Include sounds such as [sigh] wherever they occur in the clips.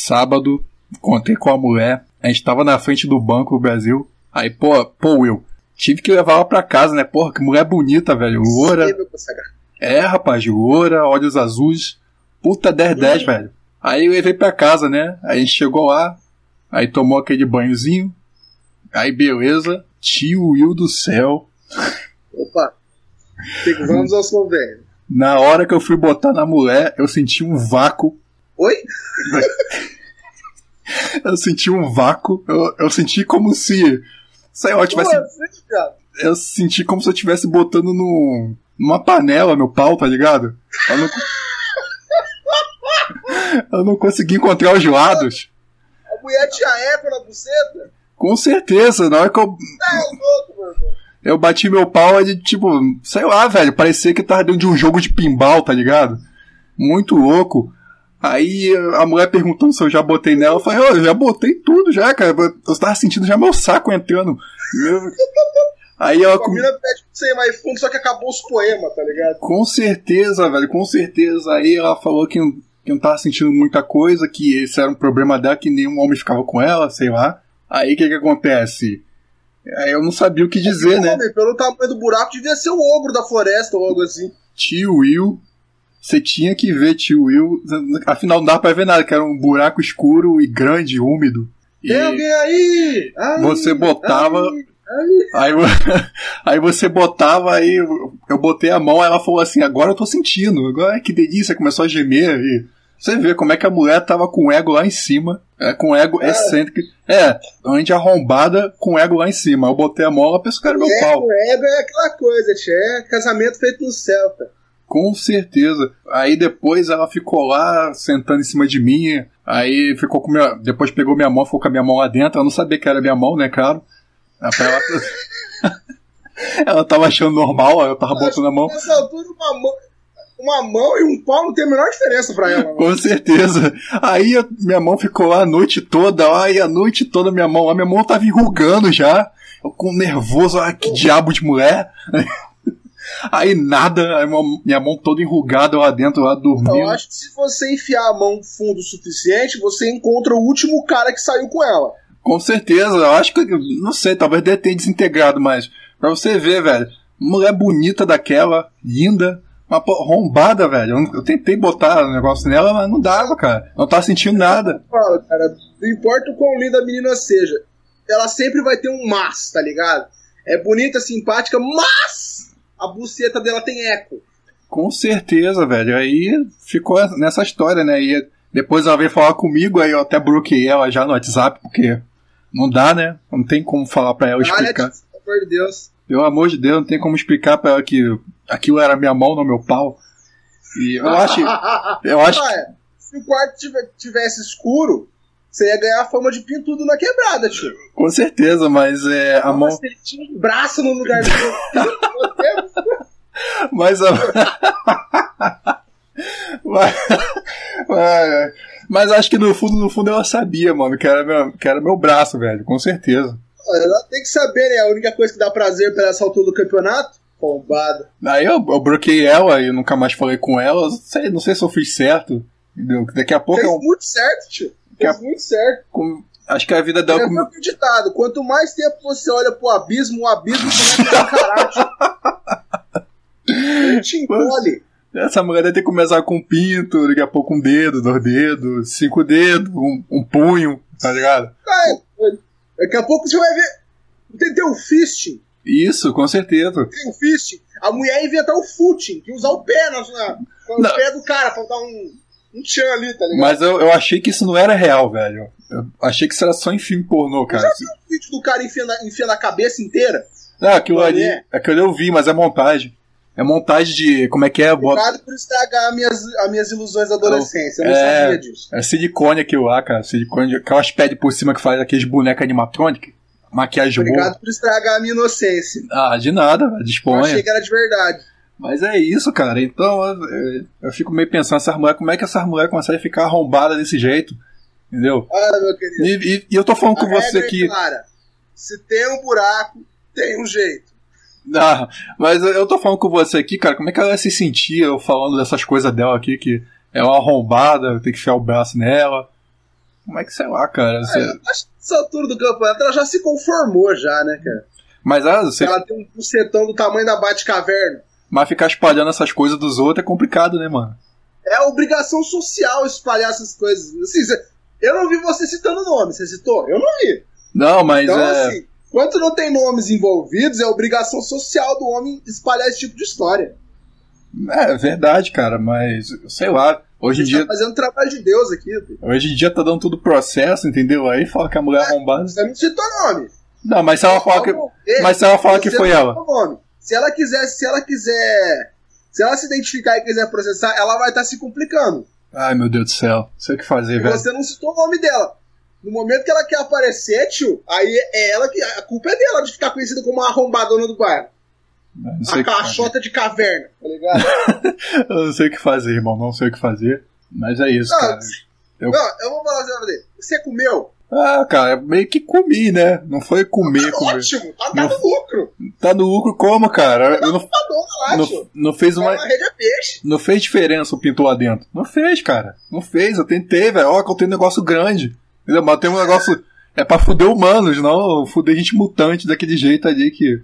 sábado, contei com a mulher, a gente tava na frente do Banco do Brasil. Aí, pô, pô, Will, tive que levar ela pra casa, né? Porra, que mulher bonita, velho. Loura. É, rapaz, loura, olhos azuis. Puta 10-10, velho. Aí eu levei pra casa, né? Aí a gente chegou lá, aí tomou aquele banhozinho. Aí beleza, tio Will do céu. Opa. Vamos aos convênios. Na hora que eu fui botar na mulher, eu senti um vácuo. Oi? [laughs] Eu senti um vácuo. Eu, eu senti como se. Sei lá, eu tivesse. Assim? Eu senti como se eu estivesse botando no, numa panela meu pau, tá ligado? Eu não, [laughs] eu não consegui encontrar os lados. A mulher tinha eco na buceta? Com certeza, na hora que eu, É louco, meu irmão. eu bati meu pau, ele, tipo, sei lá, velho, parecia que tava dentro de um jogo de pinball, tá ligado? Muito louco. Aí a mulher perguntando se eu já botei nela, eu falei, "Ô, eu já botei tudo já, cara. Eu tava sentindo já meu saco entrando. Meu- [laughs] Aí ela A com, mina pede pra você ir mais fundo, só que acabou os poemas, tá ligado? com certeza, velho, com certeza. Aí ela falou que não, que não tava sentindo muita coisa, que esse era um problema dela, que nenhum homem ficava com ela, sei lá. Aí o que que acontece? Aí eu não sabia o que dizer, né? Homem, pelo tamanho do buraco, devia ser o ogro da floresta ou algo assim. Tio Will. Você tinha que ver tio Will. Afinal, não dava pra ver nada, que era um buraco escuro e grande, úmido. E Tem alguém aí? Aí, você botava- aí, aí. aí, vo- [laughs] aí você botava, aí eu- botei a mão, ela falou assim: agora eu tô sentindo, agora que delícia, começou a gemer. E você vê como é que a mulher tava com o ego lá em cima, é, com o ego excêntrico. É, onde arrombada com o ego lá em cima. Eu botei a mão, ela pensou que era meu pau. Ego, ego é aquela coisa, tia. É casamento feito no céu, tá? Com certeza. Aí depois ela ficou lá, sentando em cima de mim. Aí ficou com minha. Depois pegou minha mão, ficou com a minha mão lá dentro. Ela não sabia que era minha mão, né, claro. Aí pra ela... [laughs] ela tava achando normal, eu tava botando a mão. Nessa altura, uma mão, uma mão e um pau não tem a menor diferença pra ela. mano. Com certeza. Aí a minha mão ficou lá a noite toda, aí a noite toda minha mão lá, minha mão tava enrugando já. Eu com nervoso, ah, que diabo de mulher. [laughs] Aí nada, aí minha mão toda enrugada lá dentro, lá dormindo. Eu acho que se você enfiar a mão fundo o suficiente, você encontra o último cara que saiu com ela. Com certeza, eu acho que, não sei, talvez deve ter desintegrado, mas pra você ver, velho, mulher bonita daquela, linda, uma arrombada, velho. Eu, eu tentei botar o negócio nela, mas não dava, cara. Não tava sentindo nada. Fala, cara, não importa o quão linda a menina seja, ela sempre vai ter um mas, tá ligado? É bonita, simpática, mas a buceta dela tem eco. Com certeza, velho. Aí ficou nessa história, né? E depois ela veio falar comigo, aí eu até bloqueei ela já no WhatsApp, porque não dá, né? Não tem como falar pra ela explicar. pelo amor de Deus. Pelo amor de Deus, não tem como explicar pra ela que aquilo era minha mão, não meu pau. E eu acho. Eu [laughs] acho. Olha, se o quarto tive- tivesse escuro, você ia ganhar a fama de pintudo na quebrada, tio. Com certeza, mas é a mão. Você tinha um braço no lugar do seu. [laughs] Mas a. mas, mas- acho que no fundo, no fundo ela sabia, mano, que era meu, que era meu braço, velho, com certeza. Ela tem que saber, né? A única coisa que dá prazer pra essa altura do campeonato? Bombada. Aí eu, eu bloqueei ela e nunca mais falei com ela. Não sei, não sei se eu fiz certo. Entendeu? Daqui a pouco Fez eu. muito certo, tio. Fez Que muito certo. com- acho que a vida dela. É com- ditado. Quanto mais tempo você olha pro abismo, o abismo começa a encarar, tio. [laughs] Te. Essa mulher deve ter começado com um pinto, daqui a pouco um dedo, dois dedos, cinco dedos, um, um punho, tá ligado? É, daqui a pouco você vai ver. Entendeu o fisting? Isso, com certeza. Tem o fisting. A mulher ia inventar o footing, que usar o pé na, na, com Não. o pé do cara pra dar um, um tchan ali, tá ligado? Mas eu, eu achei que isso não era real, velho. Eu achei que isso era só em filme pornô, cara. Já viu o vídeo do cara enfiando, a- enfiando a cabeça inteira? Não, aquilo ali, é. aquilo eu vi, mas é montagem. É montagem de. Como é que é? Bota- Obrigado por estragar as minhas, as minhas ilusões da adolescência. Eu não É. sabia disso. É silicone aquilo lá, cara. Silicone, aquelas pads por cima que faz aqueles bonecos animatrônicos. Maquiagem boa. Obrigado por estragar a minha inocência. Ah, de nada, velho, Eu disponha. achei que era de verdade. Mas é isso, cara. Então eu, eu- fico meio pensando, essas mulheres, como é que essas mulheres conseguem ficar arrombadas desse jeito? Entendeu? Ah, meu querido. E, e- e eu tô falando a com você regra é aqui. clara. Se tem um buraco, tem um jeito. Ah, mas eu tô falando com você aqui, cara, como é que ela se sentia eu falando dessas coisas dela aqui, que é uma arrombada, tem que enfiar o braço nela. Como é que, sei lá, cara. Você... É, acho que nessa altura do campeonato ela já se conformou, já, né, cara? Mas ah, você... Ela tem um pucetão do tamanho da Bate-Caverna. Mas ficar espalhando essas coisas dos outros é complicado, né, mano? É obrigação social espalhar essas coisas. Assim, eu não vi você citando nome, você citou? Eu não vi. Não, mas Então, é. assim, quando não tem nomes envolvidos, é obrigação social do homem espalhar esse tipo de história. É verdade, cara, mas sei lá. Hoje em Você dia, tá fazendo trabalho de Deus aqui. Hoje em dia tá dando tudo processo, entendeu? Aí fala que a mulher é arrombada. Você não citou nome. Não, mas se ela falar que. Ei, Mas se ela falar que foi ela. nome. Se ela quiser, se ela quiser. Se ela se identificar e quiser processar, ela vai estar se complicando. Ai, meu Deus do céu. Não sei o que fazer, E velho. você não citou o nome dela. No momento que ela quer aparecer, tio, aí é ela que. A culpa é dela de ficar conhecida como a arrombadona do bairro. A caixota de caverna, tá ligado? [laughs] Eu não sei o que fazer, irmão. Não sei o que fazer. Mas é isso, Não, cara. Eu- Não, eu vou falar assim pra você. Você comeu? Ah, cara, meio que comi, né? Não foi comer, Tá comer. ótimo, tá, tá no lucro. Tá no lucro como, cara? Eu não, Tá lá, não, tio. não fez Uma... uma. Na rede é peixe. Não fez diferença o pintor lá dentro. Não fez, cara. Não fez. Eu tentei, velho. Ó, que eu tenho um negócio grande. Entendeu? Mas tem um negócio. É pra fuder humanos, não fuder gente mutante daquele jeito ali que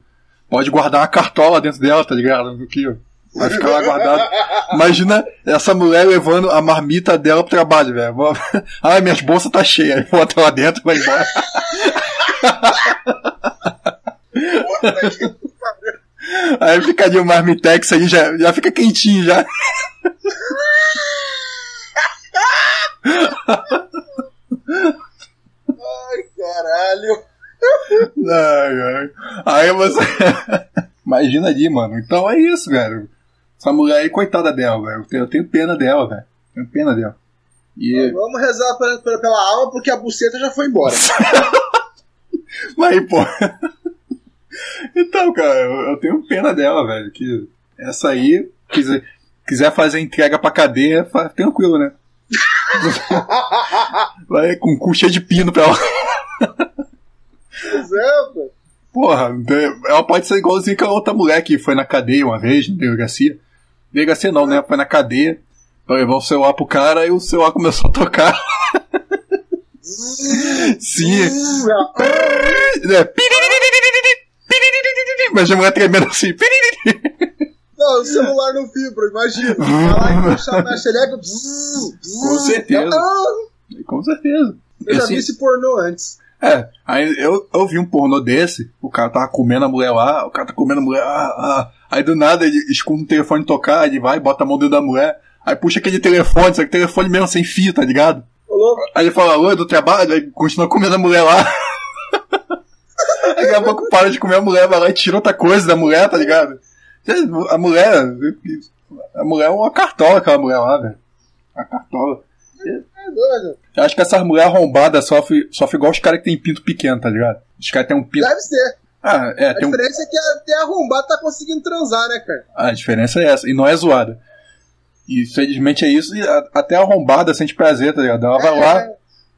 pode guardar uma cartola dentro dela, tá ligado? Ó. Vai ficar lá guardado. Imagina essa mulher levando a marmita dela pro trabalho, velho. [laughs] Ai, minhas bolsas tá cheias. Aí Bota lá dentro e vai embora. [laughs] Aí fica ali o marmitex aí, já, já fica quentinho já. [laughs] Ai, caralho. Ai, ai. Aí você. [laughs] Imagina ali, mano. Então é isso, velho. Essa mulher aí, coitada dela, velho. Eu tenho- pena dela, velho. Tenho pena dela. E. Vamos rezar pela, pela, pela alma porque a buceta já foi embora. [laughs] Mas pô. Então, cara, eu, eu tenho pena dela, velho. Que essa aí, quiser, quiser fazer entrega pra cadeia, fa- tranquilo, né? [laughs] Vai com o cu cheio de pino pra ela. Pois é, pô. Porra, ela pode ser igualzinha que a outra mulher que foi na cadeia uma vez, na delegacia. Delegacia não, né? Foi na cadeia pra levar o celular pro cara e o celular começou a tocar. Sim. É. Mas a mulher tremendo assim. Não, o celular não vibra, imagina. Vai lá e puxa na xereca. Com certeza. Com certeza. Eu já vi esse pornô antes. É, aí eu, eu vi um pornô desse, o cara tava comendo a mulher lá, o cara tá comendo a mulher, ah, ah. aí do nada ele escuta o telefone tocar, ele vai, bota a mão dentro da mulher, aí puxa aquele telefone, só que telefone mesmo sem fio, tá ligado? Ô, louco. Aí ele fala, oi, do trabalho, aí continua comendo a mulher lá. Aí [laughs] daqui a pouco para de comer a mulher, vai lá e tira outra coisa da mulher, tá ligado? A mulher, a mulher é uma cartola, aquela mulher lá, velho. A cartola. É doido. Eu acho que essas mulheres arrombadas sofrem sofre igual os caras que tem pinto pequeno, tá ligado? Os caras têm um pinto. Deve ser. Ah, é, A tem um... diferença é que até arrombado tá conseguindo transar, né, cara? a diferença é essa, e não é zoada. E infelizmente é isso, e a- até a arrombada sente prazer, tá ligado? Ela vai lá,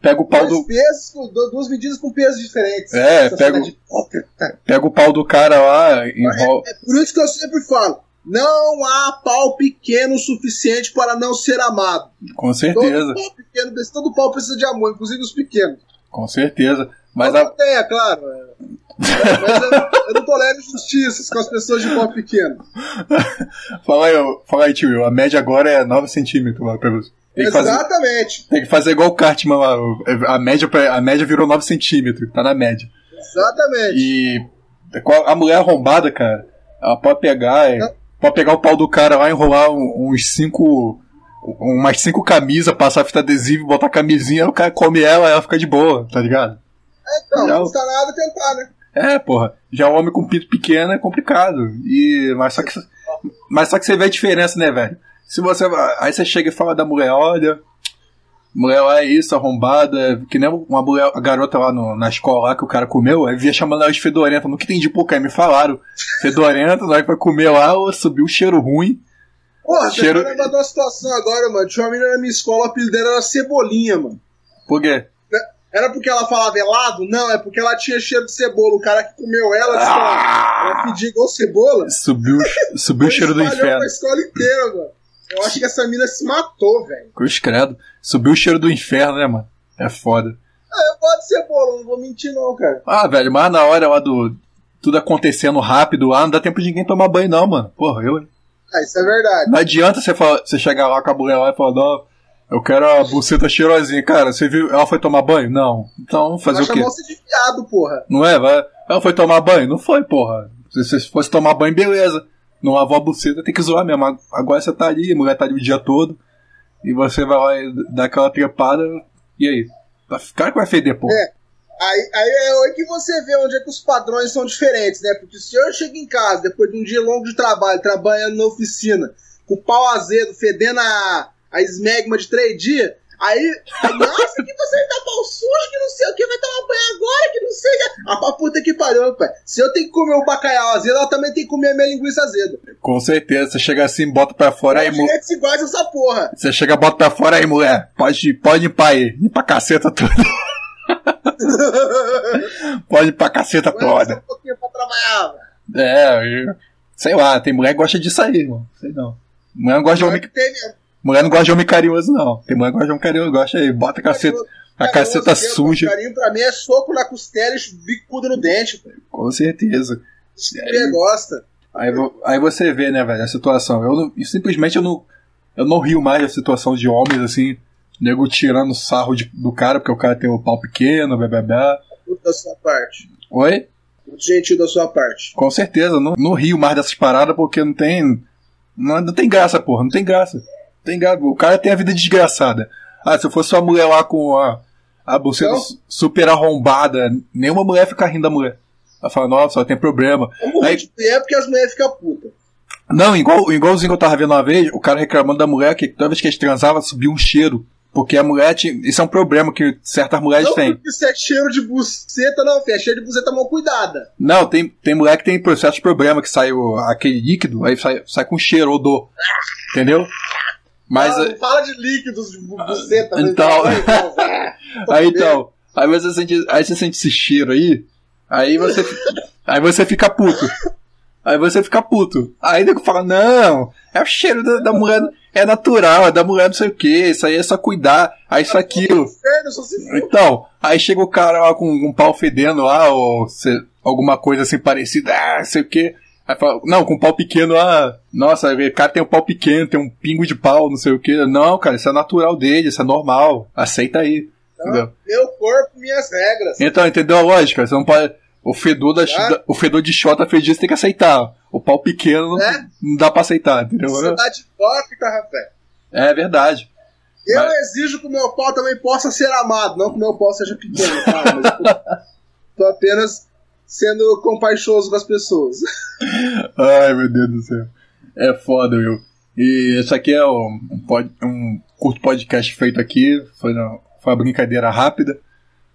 pega o pau do. pesos, duas medidas com pesos diferentes. É, pega hipócrita. Pega o pau do cara lá, enrola. É por isso que eu sempre falo: não há pau pequeno o suficiente para não ser amado. Com certeza, Todo pau pequeno, todo pau precisa de amor, inclusive os pequenos. com certeza. Mas Não a, tenha, claro. é. É, Mas eu, eu não tolero injustiças com as pessoas de pau pequeno. [laughs] fala aí, fala aí, tio, a média agora é 9 centímetros lá pra você. Tem que, fazer, Exatamente. tem que fazer igual o Cartman lá, a média, a média virou 9 centímetros, tá na média. Exatamente. E a mulher arrombada, cara, ela pode pegar, é, pode pegar o pau do cara lá, enrolar uns cinco. Umas cinco camisas, passar fita adesiva, botar a camisinha, o cara come ela, ela fica de boa, tá ligado? Então, Já- não custa nada tentar, né? É, porra. Já o homem com pinto pequeno é complicado. E, mas, só que, mas só que você vê a diferença, né, velho? Se você. Aí você chega e fala da mulher, olha. Mulher lá é isso, arrombada. Que nem uma mulher, a garota lá no- na escola lá que o cara comeu, aí via chamando ela de fedorenta. Nunca entendi por quê. Me falaram. Fedorenta, nós vai comer lá, subiu o cheiro ruim. Porra, Cheiro- você tá uma situação agora, mano. Tinha uma menina na minha escola, o apelido dela era Cebolinha, mano. Por quê? Era porque ela falava helado? Não, é porque ela tinha cheiro de cebola. O cara que comeu ela, disse, Ah! ela pedia igual cebola. Subiu, subiu o cheiro do inferno. pra escola inteira, mano. Eu acho que essa mina se matou, velho. Cruz credo. Subiu o cheiro do inferno, né, mano? É foda. Ah, eu gosto de cebola, não vou mentir não, cara. Ah, velho, mas na hora lá do. Tudo acontecendo rápido lá, não dá tempo de ninguém tomar banho, não, mano. Porra, eu. hein? Ah, isso é verdade. Não adianta você, falar, você chegar lá com a mulher lá e falar, não, eu quero a buceta cheirosinha. Cara, você viu. Ela foi tomar banho? Não. Então, fazer Vai o quê? você de viado, porra. Não é? Vai... Ela foi tomar banho? Não foi, porra. Se você fosse tomar banho, beleza. Não lavou a buceta, tem que zoar mesmo. Agora você tá ali, a mulher tá ali o dia todo. E você vai lá e dá aquela trepada. E aí? Vai ficar que vai feder, porra. É. Aí, aí é aí que você vê onde é que os padrões são diferentes, né? Porque se eu chego em casa, depois de um dia longo de trabalho, trabalhando na oficina, com o pau azedo, fedendo a, a esmegma de três dias, aí, nossa, que você tá pau sujo, que não sei o que, vai tomar banho agora, que não sei o que. Ah, pra puta que pariu, pai. Se eu tenho que comer o bacalhau azedo, ela também tem que comer a minha linguiça azeda. Com certeza. Você chega assim, bota pra fora aí, Os mu... direitos iguais essa porra. Você chega, bota pra fora aí, mulher. Pode, pode ir pra aí. Ir pra caceta toda. [laughs] pode ir pra caceta mais toda. um pouquinho pra trabalhar. É, eu- sei lá, tem mulher que gosta disso aí, mano. Sei não. Mulher não gosta de homem, que tem mesmo. Mulher não gosta de homem carinhoso, não. Tem mulher que gosta de homem carinhoso, gosta aí, bota a caceta, a caceta Carinhoso, suja. Carinho pra mim é soco na costela e bicudo no dente. pô. Com certeza. Mulher gosta. Aí, vo- aí você vê, né, velho, a situação. Eu, não- simplesmente eu não, eu não rio mais da situação de homens, assim, nego tirando sarro de- do cara, porque o cara tem o pau pequeno, blá blá blá. Muito da sua parte. Oi? Muito gentil da sua parte. Com certeza, não, não rio mais dessas paradas porque não tem. Não, não tem graça, porra, não tem graça. Tem. O cara tem a vida desgraçada. Ah, se eu fosse uma mulher lá com a, a buceta su- super arrombada, nenhuma mulher fica rindo da mulher. Ela fala, nossa, só tem problema. Como Aí- Aí... é porque as mulheres ficam putas. Não, igual, igualzinho que eu tava vendo uma vez, o cara reclamando da mulher que toda vez que eles transavam subia um cheiro. Porque a mulher tinha. Isso é um problema que certas mulheres Não têm. isso é cheiro de buceta, não, filho. É cheiro de buceta mal cuidada. Não, tem, tem mulher que tem processo de problema, que sai o- aquele líquido, aí sai, sai com cheiro, odor. Entendeu? Mas. Fala, fala de líquidos de bu- buceta. então. não, não, não. aí então. Aí você sente, aí você sente esse cheiro aí, aí você, aí você fica puto. Aí você fica puto. Aí nego fala, não, é o cheiro da, da mulher, é natural, é da mulher não sei o que, isso aí é só cuidar, aí isso aquilo. [laughs] For. Então, aí chega o cara lá com um pau fedendo lá, ou se- alguma coisa assim parecida, ah, não sei o que. Fala, não, com pau pequeno, ah, nossa, o cara tem um pau pequeno, tem um pingo de pau, não sei o que. Não, cara, isso é natural dele, isso é normal. Aceita aí. Entendeu? Meu corpo, minhas regras. Então, entendeu a lógica? Você não pode. O fedor, da, da- o fedor de xota fedido você tem que aceitar. O pau pequeno É. não dá pra aceitar, entendeu? Sociedade hipócrita, rapaz. É verdade. Eu Mas- exijo que o meu pau também possa ser amado, não que o meu pau seja pequeno, tá? [laughs] Mas eu tô apenas sendo compaixoso com as pessoas. [laughs] Ai, meu Deus do céu. É foda, meu. E esse aqui é um, um, um curto podcast feito aqui. Foi, uma- foi uma brincadeira rápida.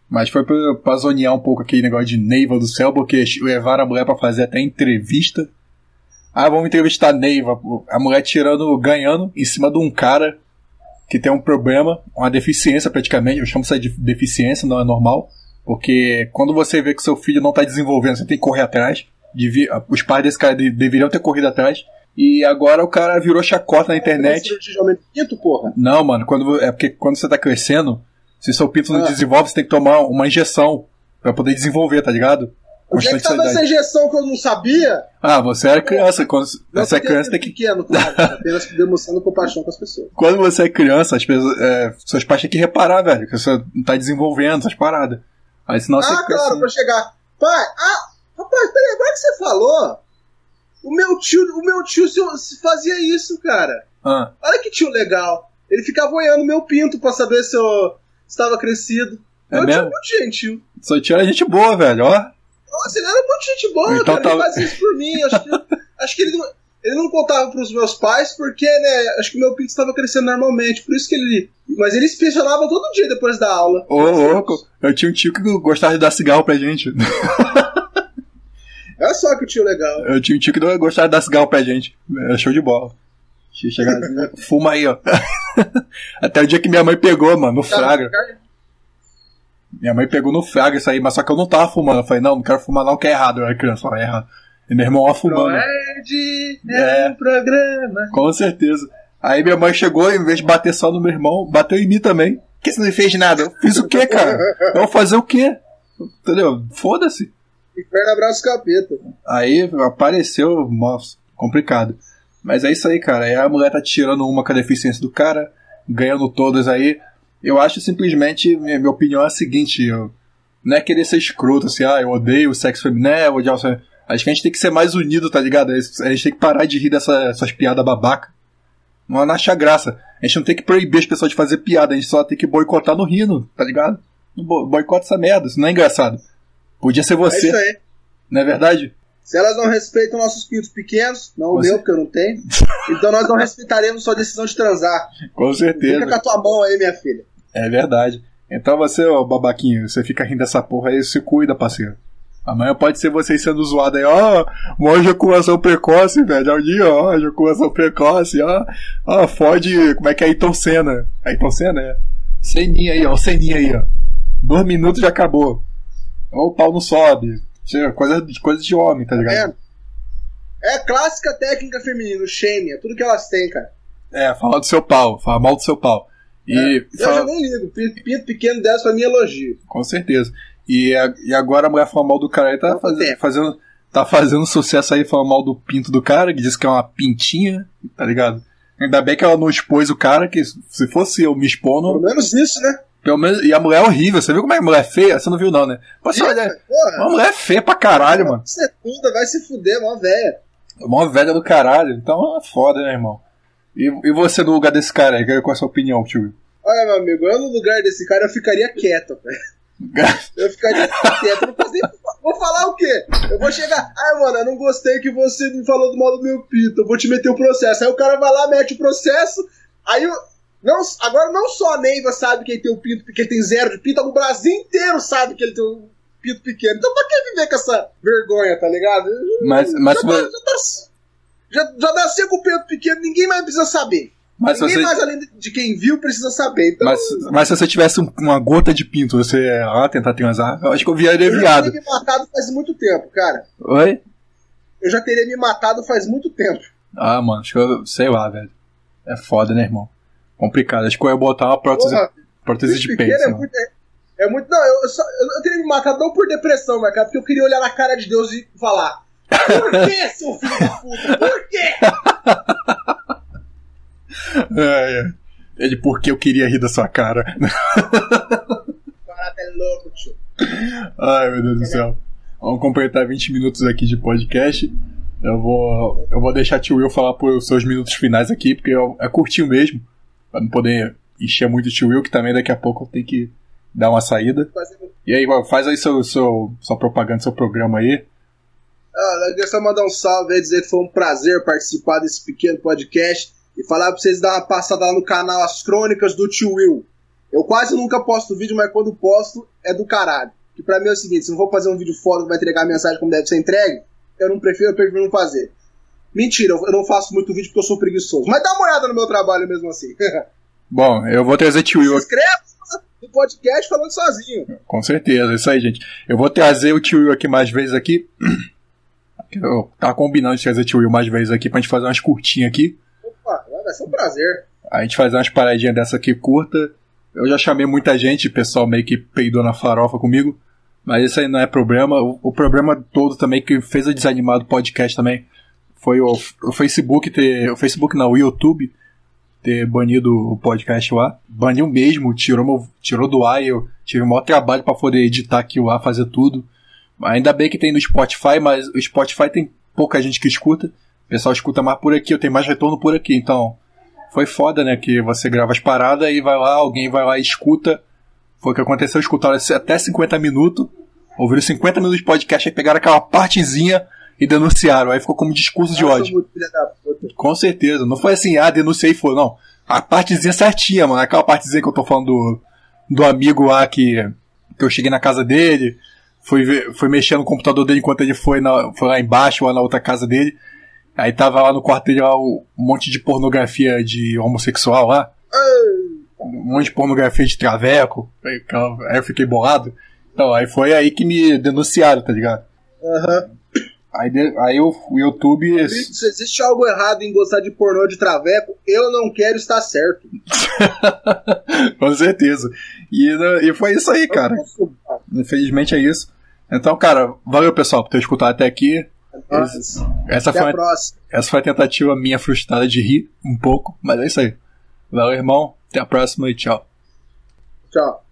Mas foi pra, pra zonear um pouco aquele negócio de Neiva do céu, porque levaram a mulher pra fazer até entrevista. Ah, vamos entrevistar a Neiva. A mulher tirando, ganhando em cima de um cara que tem um problema, uma deficiência praticamente. Eu chamo isso de deficiência, não é normal. Porque quando você vê que seu filho não tá desenvolvendo, você tem que correr atrás. Devia- os pais desse cara de- deveriam ter corrido atrás. E agora o cara virou chacota na internet. De pinto, porra. Não, mano, quando, é porque quando você tá crescendo, se seu pinto não Ah. desenvolve, você tem que tomar uma injeção pra poder desenvolver, tá ligado? Onde é que tava essa injeção que eu não sabia? Ah, você era criança. Quando Não você é criança, tem que. pequeno, [laughs] claro. Apenas demonstrando compaixão com as pessoas. Quando você é criança, as pessoas, é, seus pais têm que reparar, velho, que você não tá desenvolvendo essas paradas. Aí senão você Ah, fica claro, assim. pra chegar. Pai, ah, rapaz, peraí, agora que você falou, o meu tio, o meu tio se- fazia isso, cara. Ah, Olha que tio legal. Ele ficava olhando meu pinto pra saber se eu estava crescido. É meu tio mesmo? é muito gentil. só tira gente boa, velho, ó. Nossa, ele era muito gente boa, Então cara. tá- Ele fazia isso por mim. Acho que, [laughs] acho que ele, não, ele não contava pros meus pais porque, né, acho que meu pinto estava crescendo normalmente. Por isso que ele. Mas ele inspecionava todo dia depois da aula. Ô, louco. Eu tinha um tio que gostava de dar cigarro pra gente. [laughs] Olha só que tio legal. Eu tinha um tio que não gostava de dar cigarro pra gente. É show de bola. Chega fuma aí, ó. [laughs] Até o dia que minha mãe pegou, mano, no fraga. Minha mãe pegou no fraga isso aí, mas só que eu não tava fumando. Eu falei, não, não quero fumar não, que é errado. Eu era criança, eu é errado. E meu irmão lá fumando. Proerd É. é um programa. Com certeza. Aí minha mãe chegou, em vez de bater só no meu irmão, bateu em mim também. que você não fez nada? Eu fiz o quê, cara? [laughs] Eu vou fazer o quê? Entendeu? Foda-se. Inferno abraço capeta. Aí apareceu, nossa, complicado. Mas é isso aí, cara. Aí a mulher tá tirando uma com a deficiência do cara, ganhando todas aí. Eu acho simplesmente, minha, minha opinião é a seguinte, eu, não é querer ser escroto, assim, ah, eu odeio o sexo feminino, é, eu odeio o sexo... Acho que a gente tem que ser mais unido, tá ligado? A gente tem que parar de rir dessas piadas babaca. Não acha graça. A gente não tem que proibir as pessoas de fazer piada, a gente só tem que boicotar no rindo, tá ligado? Bo boicota essa merda, isso não é engraçado. Podia ser você. É isso aí. Não é verdade? Se elas não respeitam nossos pintos pequenos, não você... o meu, porque eu não tenho, [laughs] então nós não respetaremos sua decisão de transar. Com certeza. Fica com a tua mão aí, minha filha. É verdade. Então você, ó, babaquinho, você fica rindo dessa porra aí, se cuida, parceiro. Amanhã pode ser vocês sendo zoados aí, ó, uma ejaculação precoce, velho, Alguém, ó, ejaculação precoce, ó, ó, fode, como é que é Ayrton Senna? Ayrton Senna, é? Ceninha aí, ó, ceninha aí, ó. Dois minutos já acabou. Ó, o pau não sobe. Coisa, coisa de homem, tá ligado? É, é clássica técnica feminina, o shame, é tudo que elas têm, cara. É, fala do seu pau, fala mal do seu pau. E é, fala... Eu já não ligo, pinto pequeno dessa pra mim é elogio. Com certeza. E, e agora a mulher fala mal do cara e tá fazendo, fazendo, tá fazendo sucesso aí falando mal do pinto do cara, que diz que é uma pintinha, tá ligado? Ainda bem que ela não expôs o cara, que se fosse eu me expondo. Pelo menos isso, né? Pelo menos, e a mulher é horrível. Você viu como é a mulher é feia? Você não viu, não, né? Você olha, uma mulher é feia pra caralho, mano. Segunda, vai se fuder, mó velha. Mó velha do caralho. Então é foda, né, irmão? E, e você no lugar desse cara aí? Qual é a sua opinião, tio? Olha, meu amigo, eu no lugar desse cara eu ficaria quieto, velho. Eu ficaria quieto, não fazia. Vou falar o quê? Eu vou chegar. Ai, mano, eu não gostei que você me falou do mal do meu pito. Eu vou te meter o processo. Aí o cara vai lá, mete o processo. Aí. Não, agora não só a Neiva sabe que ele tem o pinto, porque ele tem zero de pinto, o Brasil inteiro sabe que ele tem um pinto pequeno. Então pra que viver com essa vergonha, tá ligado? Mas, mas já, já, tá, já, já nasceu com o pinto pequeno, ninguém mais precisa saber. Mas Ninguém você... mais além de quem viu precisa saber. Então... Mas, mas se você tivesse uma gota de pinto, você ia lá tentar transar? Eu acho que eu viaria viado. Eu já teria me matado faz muito tempo, cara. Oi? Eu já teria me matado faz muito tempo. Ah, mano, acho que eu sei lá, velho. É foda, né, irmão? Complicado. Acho que eu ia botar uma prótese, Porra, prótese de peito. É muito, é, é muito, Não, eu, só, eu, eu teria me matado não por depressão, mas cara, porque eu queria olhar na cara de Deus e falar: Por que, seu filho da puta? Por quê? [laughs] É, é. Ele, porque eu queria rir da sua cara. [laughs] Barato é louco, tio. Ai, meu Deus do céu. Vamos completar 20 minutos aqui de podcast. Eu vou, eu vou deixar tio Will falar por seus minutos finais aqui, porque é curtinho mesmo. Pra não poder encher muito o tio Will, que também daqui a pouco tem que dar uma saída. E aí, faz aí seu, seu, sua propaganda, seu programa aí. Ah, eu queria só mandar um salve e dizer que foi um prazer participar desse pequeno podcast e falar pra vocês dar uma passada lá no canal As Crônicas do Tio Will. Eu quase nunca posto vídeo, mas quando posto é do caralho. Que pra mim é o seguinte, se não vou fazer um vídeo foda que vai entregar a mensagem como deve ser entregue, eu não prefiro, eu prefiro não fazer. Mentira, eu não faço muito vídeo porque eu sou preguiçoso. Mas dá uma olhada no meu trabalho mesmo assim. [laughs] Bom, eu vou trazer Tio Will. Se inscreva no podcast falando sozinho. Com certeza, é isso aí, gente. Eu vou trazer o Tio Will aqui mais vezes aqui. [clears throat] Eu tava combinando de trazer o Tio Will mais vezes aqui pra gente fazer umas curtinhas aqui vai ser um prazer. A gente fazer umas paradinhas dessa aqui curta. Eu já chamei muita gente, pessoal meio que peidou na farofa comigo. Mas isso aí não é problema. O, o problema todo também que fez a desanimar do podcast também foi o, o Facebook ter. O Facebook não, o YouTube ter banido o podcast lá. Baniu mesmo, tirou, tirou do ar eu tive o maior trabalho para poder editar aqui o ar, fazer tudo. Ainda bem que tem no Spotify, mas o Spotify tem pouca gente que escuta. O pessoal escuta mais por aqui, eu tenho mais retorno por aqui. Então, foi foda, né? Que você grava as paradas e vai lá, alguém vai lá e escuta. Foi o que aconteceu, escutaram até 50 minutos, ouviram 50 minutos de podcast, aí pegaram aquela partezinha e denunciaram. Aí ficou como discurso de ódio. Com certeza. Não foi assim, ah, denunciei e foi, não. A partezinha certinha, mano. Aquela partezinha que eu tô falando do, do amigo lá que, que eu cheguei na casa dele, fui, ver, fui mexer no computador dele enquanto ele foi, na, foi lá embaixo, lá na outra casa dele. Aí tava lá no lá, um monte de pornografia de homossexual lá. Um monte de pornografia de traveco. Aí eu fiquei bolado. Então, aí foi aí que me denunciaram, tá ligado? Aham. Uhum. Aí, aí o, o YouTube. Se existe algo errado em gostar de pornô de traveco, eu não quero estar certo. [laughs] Com certeza. E, né, e foi isso aí, cara. Infelizmente é isso. Então, cara, valeu pessoal por ter escutado até aqui. Essa foi, essa foi a tentativa minha frustrada de rir um pouco, mas é isso aí. Valeu, irmão. Até a próxima e tchau. Tchau.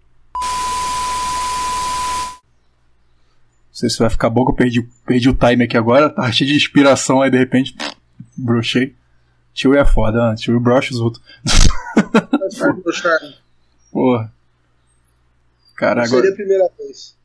Não sei se vai ficar bom que eu perdi, perdi o time aqui agora. Tá cheio de inspiração aí, de repente. Brochei. Tio é foda, né? Tio brocha os outros. [laughs] Porra. Cara, agora. seria a primeira vez.